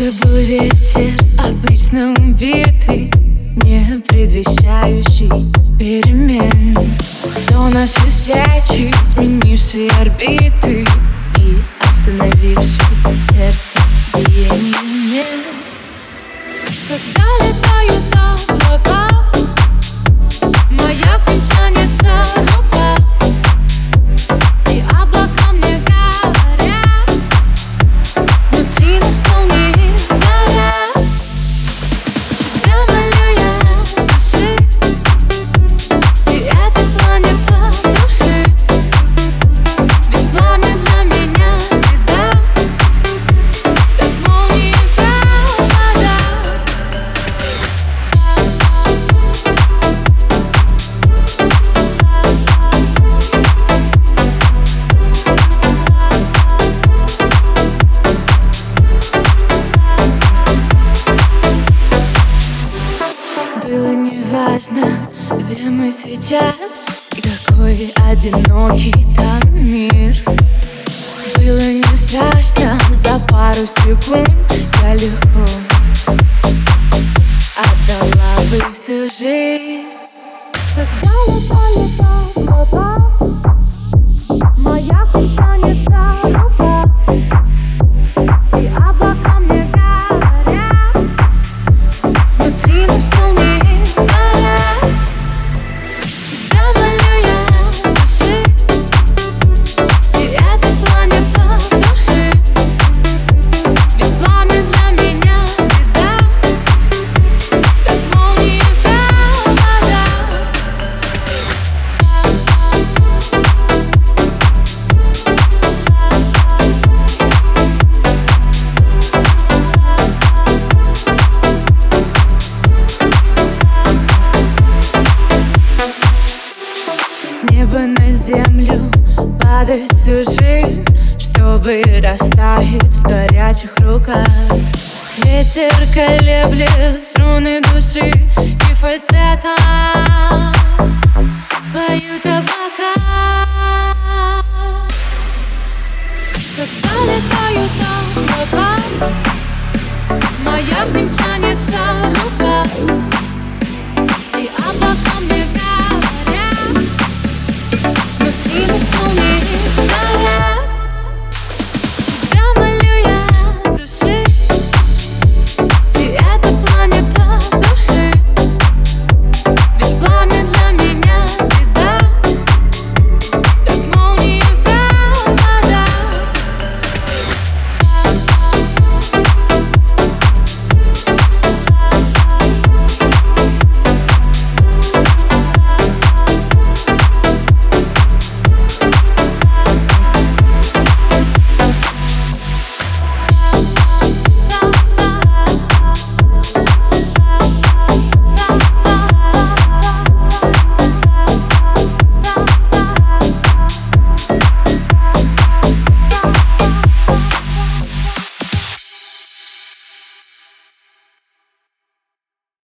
Это был вечер обычно убитый Не предвещающий перемен. До нашей встречи сменивший орбиты И остановивший сердце биение Когда неважно, где мы сейчас И какой одинокий там мир. Было не страшно, за пару секунд Я легко отдала бы всю жизнь. Когда летали облака падает всю жизнь Чтобы растаять в горячих руках. Ветер колеблет